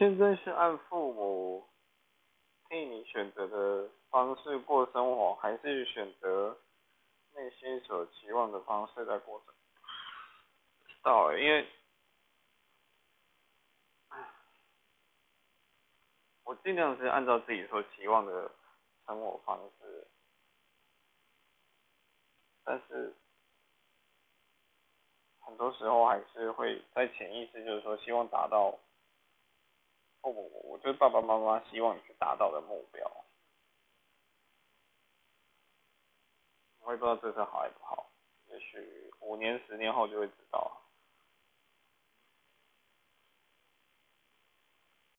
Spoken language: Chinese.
现在是按父母替你选择的方式过生活，还是选择内心所期望的方式在过生？知道诶，因为，我尽量是按照自己所期望的生活方式，但是。很多时候还是会在潜意识，就是说希望达到，哦我，我就是爸爸妈妈希望你去达到的目标。我也不知道这是好还是不好，也许五年、十年后就会知道。